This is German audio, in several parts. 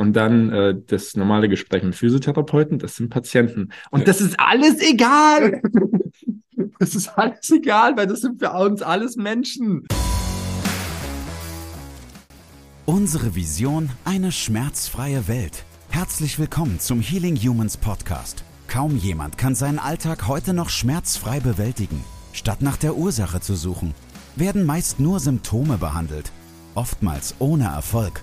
Und dann äh, das normale Gespräch mit Physiotherapeuten, das sind Patienten. Und ja. das ist alles egal. das ist alles egal, weil das sind für uns alles Menschen. Unsere Vision, eine schmerzfreie Welt. Herzlich willkommen zum Healing Humans Podcast. Kaum jemand kann seinen Alltag heute noch schmerzfrei bewältigen. Statt nach der Ursache zu suchen, werden meist nur Symptome behandelt, oftmals ohne Erfolg.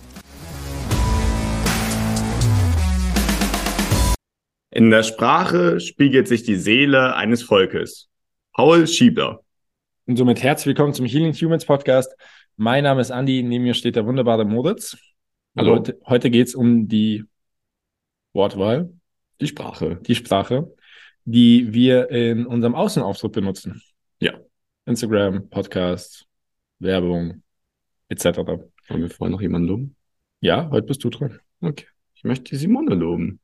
In der Sprache spiegelt sich die Seele eines Volkes. Paul Schiebler. Und somit herzlich willkommen zum Healing Humans Podcast. Mein Name ist Andy, neben mir steht der wunderbare Moritz. Hallo. Heute, heute geht es um die Wortwahl. Die Sprache. Die Sprache, die wir in unserem Außenauftritt benutzen. Ja. Instagram, Podcast, Werbung, etc. Wollen wir vorher noch jemanden loben? Ja, heute bist du dran. Okay. Ich möchte die Simone loben.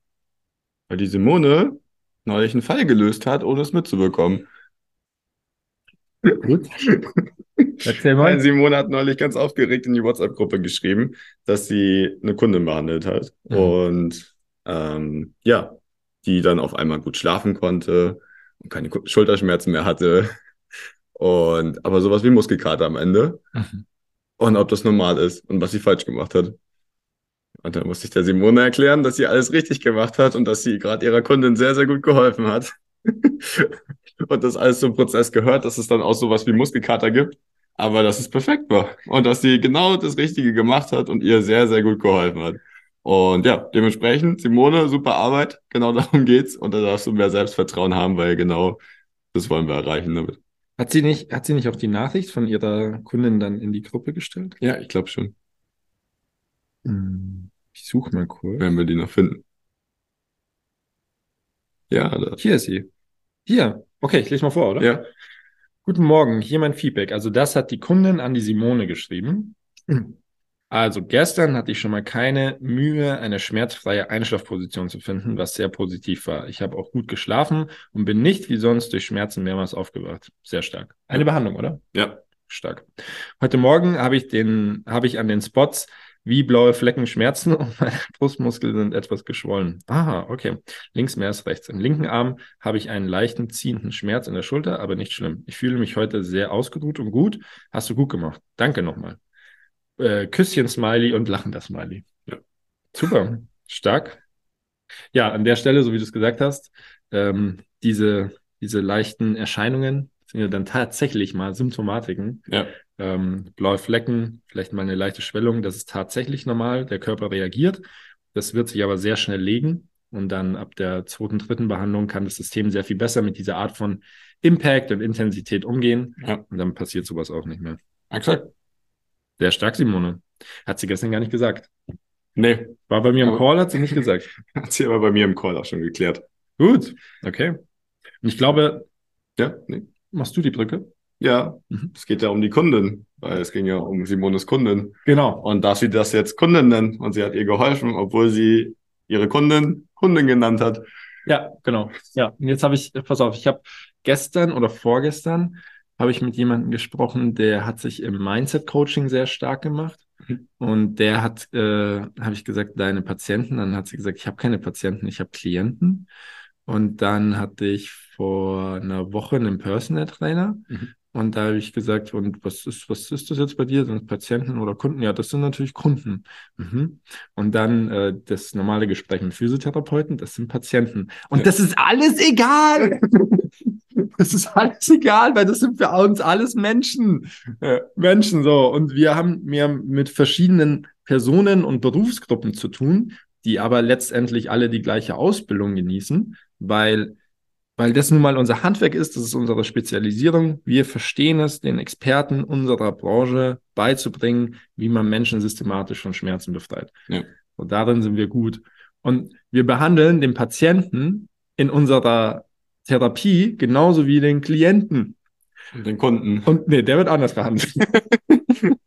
Weil die Simone neulich einen Fall gelöst hat, ohne es mitzubekommen. Gut. Erzähl mal. Simone hat neulich ganz aufgeregt in die WhatsApp-Gruppe geschrieben, dass sie eine Kundin behandelt hat. Mhm. Und ähm, ja, die dann auf einmal gut schlafen konnte und keine Schulterschmerzen mehr hatte. Und aber sowas wie Muskelkater am Ende. Mhm. Und ob das normal ist und was sie falsch gemacht hat. Und dann musste ich der Simone erklären, dass sie alles richtig gemacht hat und dass sie gerade ihrer Kundin sehr, sehr gut geholfen hat. und das alles zum Prozess gehört, dass es dann auch sowas wie Muskelkater gibt. Aber dass es perfekt war. Und dass sie genau das Richtige gemacht hat und ihr sehr, sehr gut geholfen hat. Und ja, dementsprechend, Simone, super Arbeit. Genau darum geht's. Und da darfst du mehr Selbstvertrauen haben, weil genau das wollen wir erreichen damit. Hat sie nicht, hat sie nicht auch die Nachricht von ihrer Kundin dann in die Gruppe gestellt? Ja, ich glaube schon. Hm, ich suche mal kurz. Wenn wir die noch finden. Ja, da. Hier ist sie. Hier. Okay, ich lese mal vor, oder? Ja. Guten Morgen, hier mein Feedback. Also das hat die Kundin an die Simone geschrieben. Also gestern hatte ich schon mal keine Mühe, eine schmerzfreie Einschlafposition zu finden, was sehr positiv war. Ich habe auch gut geschlafen und bin nicht wie sonst durch Schmerzen mehrmals aufgewacht. Sehr stark. Eine Behandlung, oder? Ja. Stark. Heute Morgen habe ich den, habe ich an den Spots wie blaue Flecken schmerzen und meine Brustmuskeln sind etwas geschwollen. Aha, okay. Links mehr als rechts. Im linken Arm habe ich einen leichten ziehenden Schmerz in der Schulter, aber nicht schlimm. Ich fühle mich heute sehr ausgeruht und gut. Hast du gut gemacht. Danke nochmal. Äh, Küsschen-Smiley und lachender Smiley. Ja. Super. Stark. Ja, an der Stelle, so wie du es gesagt hast, ähm, diese, diese leichten Erscheinungen sind ja dann tatsächlich mal Symptomatiken. Ja ähm, blaue Flecken, vielleicht mal eine leichte Schwellung, das ist tatsächlich normal. Der Körper reagiert. Das wird sich aber sehr schnell legen. Und dann ab der zweiten, dritten Behandlung kann das System sehr viel besser mit dieser Art von Impact und Intensität umgehen. Ja. Und dann passiert sowas auch nicht mehr. Exakt. Sehr stark, Simone. Hat sie gestern gar nicht gesagt. Nee. War bei mir im Call, hat sie nicht gesagt. Hat sie aber bei mir im Call auch schon geklärt. Gut, okay. Und ich glaube, ja, nee. Machst du die Brücke? Ja, mhm. es geht ja um die Kundin, weil es ging ja um Simones Kundin. Genau. Und dass sie das jetzt Kundin nennt und sie hat ihr geholfen, obwohl sie ihre Kundin Kundin genannt hat. Ja, genau. Ja, und jetzt habe ich, pass auf, ich habe gestern oder vorgestern habe ich mit jemandem gesprochen, der hat sich im Mindset-Coaching sehr stark gemacht. Mhm. Und der hat, äh, habe ich gesagt, deine Patienten. Dann hat sie gesagt, ich habe keine Patienten, ich habe Klienten. Und dann hatte ich vor einer Woche einen Personal Trainer. Mhm. Und da habe ich gesagt, und was ist, was ist das jetzt bei dir? Sind das Patienten oder Kunden? Ja, das sind natürlich Kunden. Mhm. Und dann äh, das normale Gespräch mit Physiotherapeuten, das sind Patienten. Und ja. das ist alles egal. das ist alles egal, weil das sind für uns alles Menschen. Äh, Menschen so. Und wir haben mehr mit verschiedenen Personen und Berufsgruppen zu tun, die aber letztendlich alle die gleiche Ausbildung genießen, weil weil das nun mal unser Handwerk ist, das ist unsere Spezialisierung. Wir verstehen es, den Experten unserer Branche beizubringen, wie man Menschen systematisch von Schmerzen befreit. Ja. Und darin sind wir gut. Und wir behandeln den Patienten in unserer Therapie genauso wie den Klienten. Und den Kunden. Und nee, der wird anders behandelt.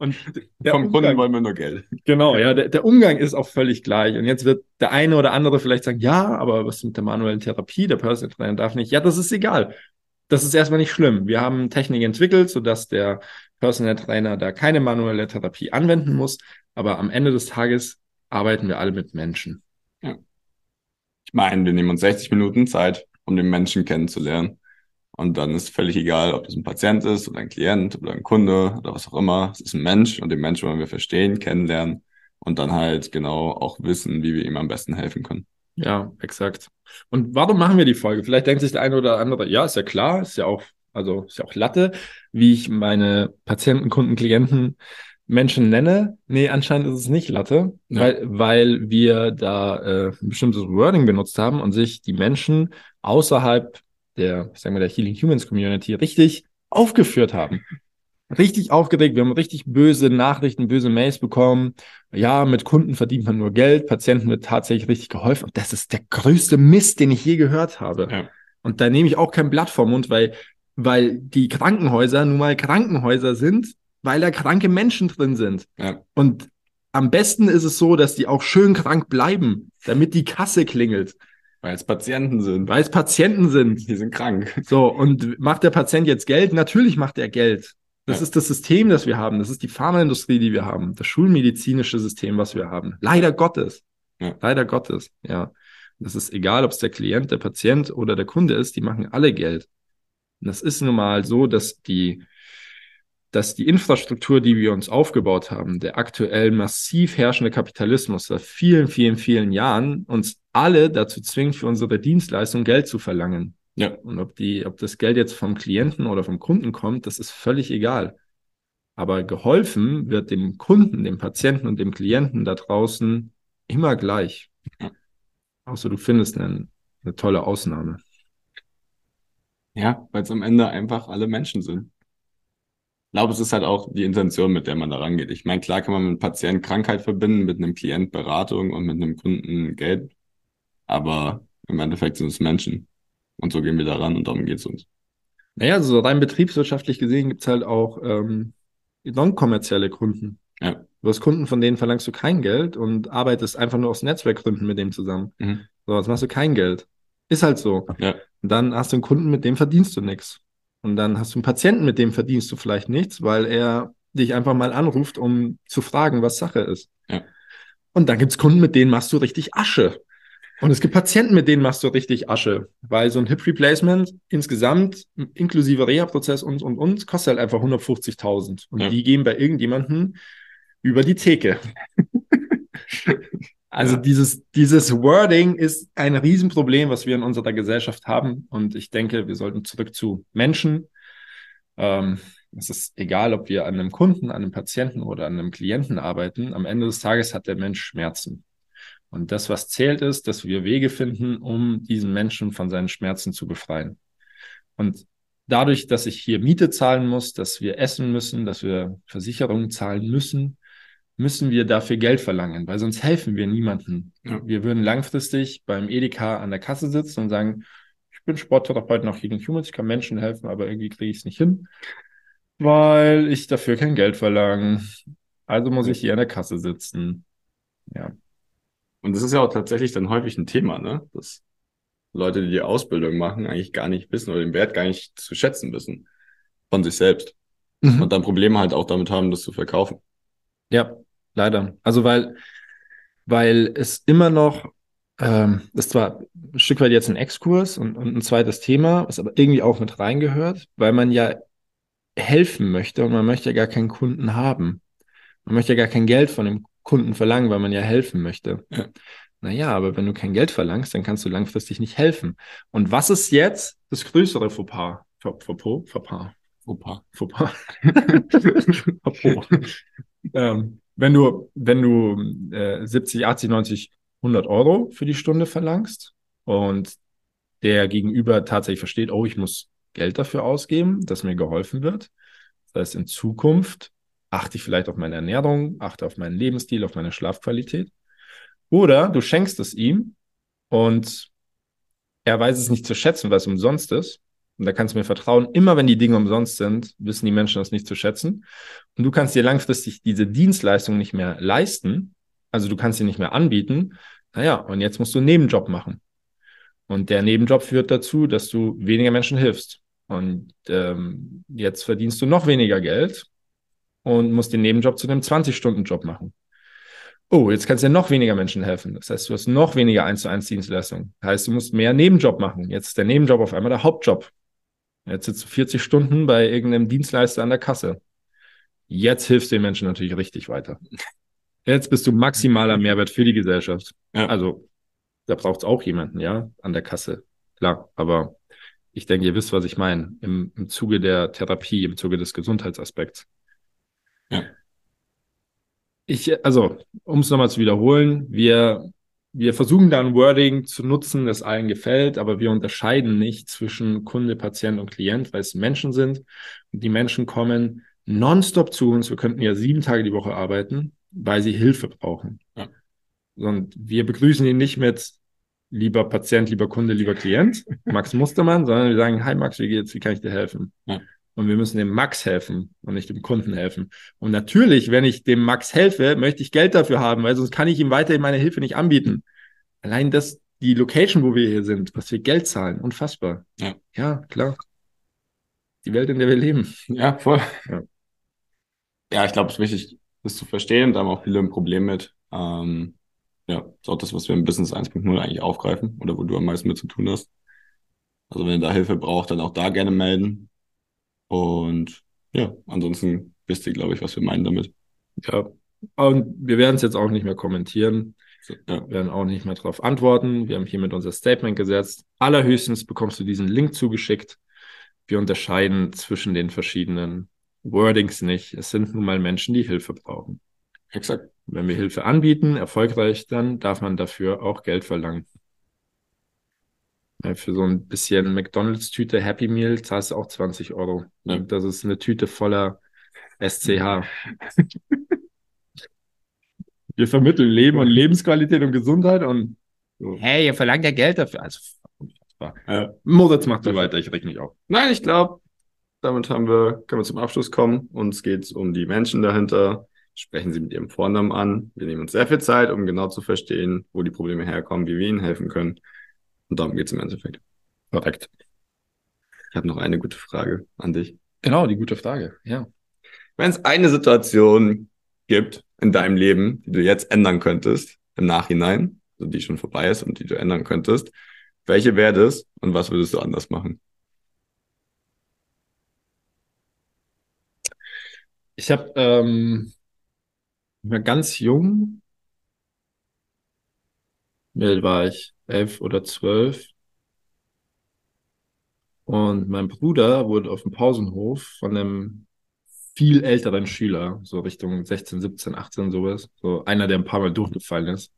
Und Vom Umgang, Kunden wollen wir nur Geld. Genau, ja, der, der, Umgang ist auch völlig gleich. Und jetzt wird der eine oder andere vielleicht sagen, ja, aber was mit der manuellen Therapie? Der Personal Trainer darf nicht. Ja, das ist egal. Das ist erstmal nicht schlimm. Wir haben Technik entwickelt, sodass der Personal Trainer da keine manuelle Therapie anwenden muss. Aber am Ende des Tages arbeiten wir alle mit Menschen. Ja. Ich meine, wir nehmen uns 60 Minuten Zeit, um den Menschen kennenzulernen. Und dann ist völlig egal, ob das ein Patient ist oder ein Klient oder ein Kunde oder was auch immer. Es ist ein Mensch und den Menschen wollen wir verstehen, kennenlernen und dann halt genau auch wissen, wie wir ihm am besten helfen können. Ja, exakt. Und warum machen wir die Folge? Vielleicht denkt sich der eine oder andere, ja, ist ja klar, ist ja auch, also ist ja auch Latte, wie ich meine Patienten, Kunden, Klienten, Menschen nenne. Nee, anscheinend ist es nicht Latte, ja. weil, weil wir da äh, ein bestimmtes Wording benutzt haben und sich die Menschen außerhalb der, sagen wir, der Healing Humans Community richtig aufgeführt haben. Richtig aufgeregt. Wir haben richtig böse Nachrichten, böse Mails bekommen. Ja, mit Kunden verdient man nur Geld. Patienten wird tatsächlich richtig geholfen. Und das ist der größte Mist, den ich je gehört habe. Ja. Und da nehme ich auch kein Blatt vom Mund, weil, weil die Krankenhäuser nun mal Krankenhäuser sind, weil da kranke Menschen drin sind. Ja. Und am besten ist es so, dass die auch schön krank bleiben, damit die Kasse klingelt. Weil es Patienten sind. Weil es Patienten sind. Die sind krank. So, und macht der Patient jetzt Geld? Natürlich macht er Geld. Das ja. ist das System, das wir haben. Das ist die Pharmaindustrie, die wir haben. Das schulmedizinische System, was wir haben. Leider Gottes. Ja. Leider Gottes, ja. Das ist egal, ob es der Klient, der Patient oder der Kunde ist, die machen alle Geld. Und das ist nun mal so, dass die dass die Infrastruktur, die wir uns aufgebaut haben, der aktuell massiv herrschende Kapitalismus seit vielen, vielen, vielen Jahren uns alle dazu zwingt, für unsere Dienstleistung Geld zu verlangen. Ja. Und ob die, ob das Geld jetzt vom Klienten oder vom Kunden kommt, das ist völlig egal. Aber geholfen wird dem Kunden, dem Patienten und dem Klienten da draußen immer gleich. Außer du findest eine, eine tolle Ausnahme. Ja, weil es am Ende einfach alle Menschen sind. Ich glaube, es ist halt auch die Intention, mit der man da rangeht. Ich meine, klar kann man mit einem Patienten Krankheit verbinden, mit einem Klient Beratung und mit einem Kunden Geld. Aber im Endeffekt sind es Menschen. Und so gehen wir daran und darum geht es uns. Naja, so rein betriebswirtschaftlich gesehen gibt es halt auch ähm, non-kommerzielle Kunden. Ja. Du hast Kunden, von denen verlangst du kein Geld und arbeitest einfach nur aus Netzwerkgründen mit dem zusammen. Mhm. So, jetzt machst du kein Geld. Ist halt so. Ja. Und dann hast du einen Kunden, mit dem verdienst du nichts. Und dann hast du einen Patienten, mit dem verdienst du vielleicht nichts, weil er dich einfach mal anruft, um zu fragen, was Sache ist. Ja. Und dann gibt's Kunden, mit denen machst du richtig Asche. Und es gibt Patienten, mit denen machst du richtig Asche, weil so ein Hip Replacement insgesamt inklusive Reha-Prozess und und und kostet halt einfach 150.000 und ja. die gehen bei irgendjemanden über die Theke. Also ja. dieses, dieses Wording ist ein Riesenproblem, was wir in unserer Gesellschaft haben. Und ich denke, wir sollten zurück zu Menschen. Ähm, es ist egal, ob wir an einem Kunden, an einem Patienten oder an einem Klienten arbeiten. Am Ende des Tages hat der Mensch Schmerzen. Und das, was zählt, ist, dass wir Wege finden, um diesen Menschen von seinen Schmerzen zu befreien. Und dadurch, dass ich hier Miete zahlen muss, dass wir essen müssen, dass wir Versicherungen zahlen müssen, müssen wir dafür Geld verlangen, weil sonst helfen wir niemandem. Ja. Wir würden langfristig beim Edeka an der Kasse sitzen und sagen, ich bin Sporttherapeut nach Healing Humans, ich kann Menschen helfen, aber irgendwie kriege ich es nicht hin, weil ich dafür kein Geld verlange. Also muss ich hier an der Kasse sitzen. Ja. Und das ist ja auch tatsächlich dann häufig ein Thema, ne? Dass Leute, die die Ausbildung machen, eigentlich gar nicht wissen oder den Wert gar nicht zu schätzen wissen von sich selbst. Mhm. Und dann Probleme halt auch damit haben, das zu verkaufen. Ja, Leider. Also weil, weil es immer noch, ähm, das ist zwar ein Stück weit jetzt ein Exkurs und, und ein zweites Thema, was aber irgendwie auch mit reingehört, weil man ja helfen möchte und man möchte ja gar keinen Kunden haben. Man möchte ja gar kein Geld von dem Kunden verlangen, weil man ja helfen möchte. Ja. Naja, aber wenn du kein Geld verlangst, dann kannst du langfristig nicht helfen. Und was ist jetzt das größere Fauxpas? Fauxpas? Fauxpas? Fauxpas. Fauxpas. Fauxpas. ähm, wenn du, wenn du äh, 70, 80, 90, 100 Euro für die Stunde verlangst und der Gegenüber tatsächlich versteht, oh, ich muss Geld dafür ausgeben, dass mir geholfen wird. Das heißt, in Zukunft achte ich vielleicht auf meine Ernährung, achte auf meinen Lebensstil, auf meine Schlafqualität. Oder du schenkst es ihm und er weiß es nicht zu schätzen, weil es umsonst ist. Und da kannst du mir vertrauen, immer wenn die Dinge umsonst sind, wissen die Menschen das nicht zu schätzen. Und du kannst dir langfristig diese Dienstleistung nicht mehr leisten. Also du kannst sie nicht mehr anbieten. Naja, und jetzt musst du einen Nebenjob machen. Und der Nebenjob führt dazu, dass du weniger Menschen hilfst. Und ähm, jetzt verdienst du noch weniger Geld und musst den Nebenjob zu einem 20-Stunden-Job machen. Oh, jetzt kannst du ja noch weniger Menschen helfen. Das heißt, du hast noch weniger 1 zu 1 Dienstleistung. Das heißt, du musst mehr Nebenjob machen. Jetzt ist der Nebenjob auf einmal der Hauptjob. Jetzt sitzt du 40 Stunden bei irgendeinem Dienstleister an der Kasse. Jetzt hilfst du den Menschen natürlich richtig weiter. Jetzt bist du maximaler Mehrwert für die Gesellschaft. Ja. Also, da braucht es auch jemanden, ja, an der Kasse. Klar, aber ich denke, ihr wisst, was ich meine. Im, Im Zuge der Therapie, im Zuge des Gesundheitsaspekts. Ja. Ich, also, um es nochmal zu wiederholen, wir, wir versuchen da ein Wording zu nutzen, das allen gefällt, aber wir unterscheiden nicht zwischen Kunde, Patient und Klient, weil es Menschen sind. Und die Menschen kommen nonstop zu uns. Wir könnten ja sieben Tage die Woche arbeiten, weil sie Hilfe brauchen. Ja. Und wir begrüßen ihn nicht mit lieber Patient, lieber Kunde, lieber Klient, Max Mustermann, sondern wir sagen, hi Max, wie geht's, wie kann ich dir helfen? Ja. Und wir müssen dem Max helfen und nicht dem Kunden helfen. Und natürlich, wenn ich dem Max helfe, möchte ich Geld dafür haben, weil sonst kann ich ihm weiterhin meine Hilfe nicht anbieten. Allein das, die Location, wo wir hier sind, was wir Geld zahlen, unfassbar. Ja, ja klar. Die Welt, in der wir leben. Ja, voll. Ja, ja ich glaube, es ist wichtig, das zu verstehen. Da haben auch viele ein Problem mit. Ähm, ja, ist auch das, was wir im Business 1.0 eigentlich aufgreifen oder wo du am meisten mit zu tun hast. Also wenn ihr da Hilfe braucht, dann auch da gerne melden. Und ja, ansonsten wisst ihr, glaube ich, was wir meinen damit. Ja, und wir werden es jetzt auch nicht mehr kommentieren. Ja. Wir werden auch nicht mehr darauf antworten. Wir haben hiermit unser Statement gesetzt. Allerhöchstens bekommst du diesen Link zugeschickt. Wir unterscheiden zwischen den verschiedenen Wordings nicht. Es sind nun mal Menschen, die Hilfe brauchen. Exakt. Wenn wir Hilfe anbieten, erfolgreich, dann darf man dafür auch Geld verlangen. Ja, für so ein bisschen McDonalds-Tüte Happy Meal zahlst du auch 20 Euro. Ja. Das ist eine Tüte voller SCH. wir vermitteln Leben und Lebensqualität und Gesundheit und so. hey, ihr verlangt ja Geld dafür. Also. Ja. Moritz macht so weiter, ich reg nicht auf. Nein, ich glaube, damit haben wir, können wir zum Abschluss kommen. Uns geht es um die Menschen dahinter, sprechen Sie mit Ihrem Vornamen an. Wir nehmen uns sehr viel Zeit, um genau zu verstehen, wo die Probleme herkommen, wie wir Ihnen helfen können. Und darum geht es im Endeffekt. Korrekt. Ich habe noch eine gute Frage an dich. Genau, die gute Frage, ja. Wenn es eine Situation gibt in deinem Leben, die du jetzt ändern könntest, im Nachhinein, also die schon vorbei ist und die du ändern könntest, welche wäre das und was würdest du anders machen? Ich habe ähm, ich war ganz jung. Wie alt war ich? Elf oder zwölf. Und mein Bruder wurde auf dem Pausenhof von einem viel älteren Schüler, so Richtung 16, 17, 18, sowas, so einer, der ein paar Mal durchgefallen ist.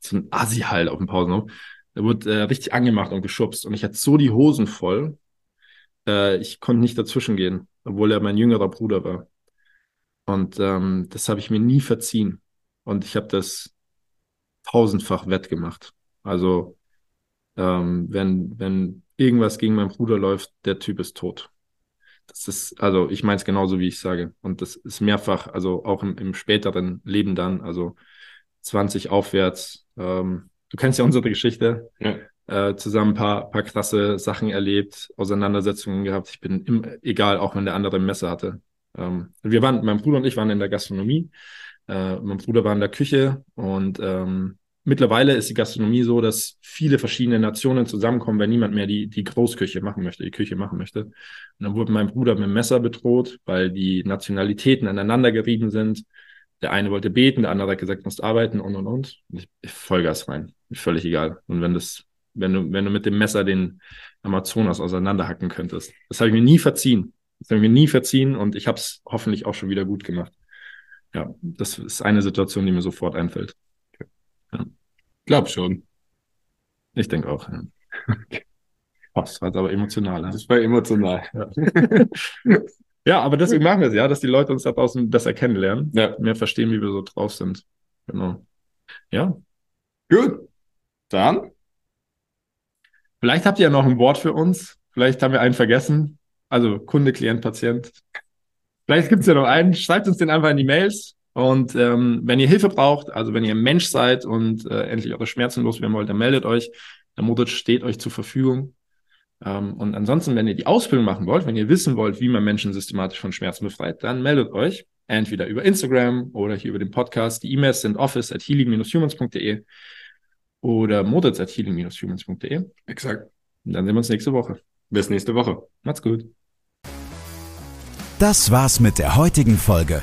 So ein Assi halt auf dem Pausenhof. Der wurde äh, richtig angemacht und geschubst und ich hatte so die Hosen voll. Äh, ich konnte nicht dazwischen gehen, obwohl er mein jüngerer Bruder war. Und ähm, das habe ich mir nie verziehen. Und ich habe das tausendfach wettgemacht. Also ähm, wenn, wenn irgendwas gegen meinen Bruder läuft, der Typ ist tot. Das ist, also ich meine es genauso, wie ich sage. Und das ist mehrfach, also auch im, im späteren Leben dann, also 20 aufwärts. Ähm, du kennst ja unsere Geschichte. Ja. Äh, zusammen ein paar, paar krasse Sachen erlebt, Auseinandersetzungen gehabt. Ich bin im, egal, auch wenn der andere ein Messer hatte. Ähm, wir waren, mein Bruder und ich waren in der Gastronomie. Äh, mein Bruder war in der Küche und ähm, mittlerweile ist die Gastronomie so, dass viele verschiedene Nationen zusammenkommen, wenn niemand mehr die, die Großküche machen möchte, die Küche machen möchte. Und dann wurde mein Bruder mit dem Messer bedroht, weil die Nationalitäten aneinander gerieben sind. Der eine wollte beten, der andere hat gesagt, musst arbeiten und und und. Ich, ich Vollgas rein. Völlig egal. Und wenn das, wenn du, wenn du mit dem Messer den Amazonas auseinanderhacken könntest. Das habe ich mir nie verziehen. Das habe ich mir nie verziehen und ich habe es hoffentlich auch schon wieder gut gemacht. Ja, das ist eine Situation, die mir sofort einfällt. Ja. Glaub schon. Ich denke auch. Ja. Oh, das war jetzt aber emotional. Ne? Das war emotional. Ja. ja, aber deswegen machen wir es ja, dass die Leute uns da draußen besser kennenlernen, ja. mehr verstehen, wie wir so drauf sind. Genau. Ja. Gut. Dann Vielleicht habt ihr ja noch ein Wort für uns. Vielleicht haben wir einen vergessen. Also Kunde, Klient, Patient. Vielleicht gibt es ja noch einen. Schreibt uns den einfach in die Mails. Und ähm, wenn ihr Hilfe braucht, also wenn ihr ein Mensch seid und äh, endlich eure Schmerzen loswerden wollt, dann meldet euch. Der Modus steht euch zur Verfügung. Ähm, und ansonsten, wenn ihr die Ausbildung machen wollt, wenn ihr wissen wollt, wie man Menschen systematisch von Schmerzen befreit, dann meldet euch entweder über Instagram oder hier über den Podcast. Die E-Mails sind office at healing-humans.de oder models at healing-humans.de. Exakt. Und dann sehen wir uns nächste Woche. Bis nächste Woche. Macht's gut. Das war's mit der heutigen Folge.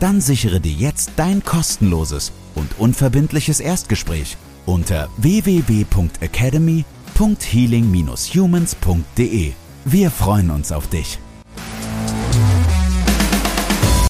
dann sichere dir jetzt dein kostenloses und unverbindliches Erstgespräch unter www.academy.healing-humans.de. Wir freuen uns auf dich.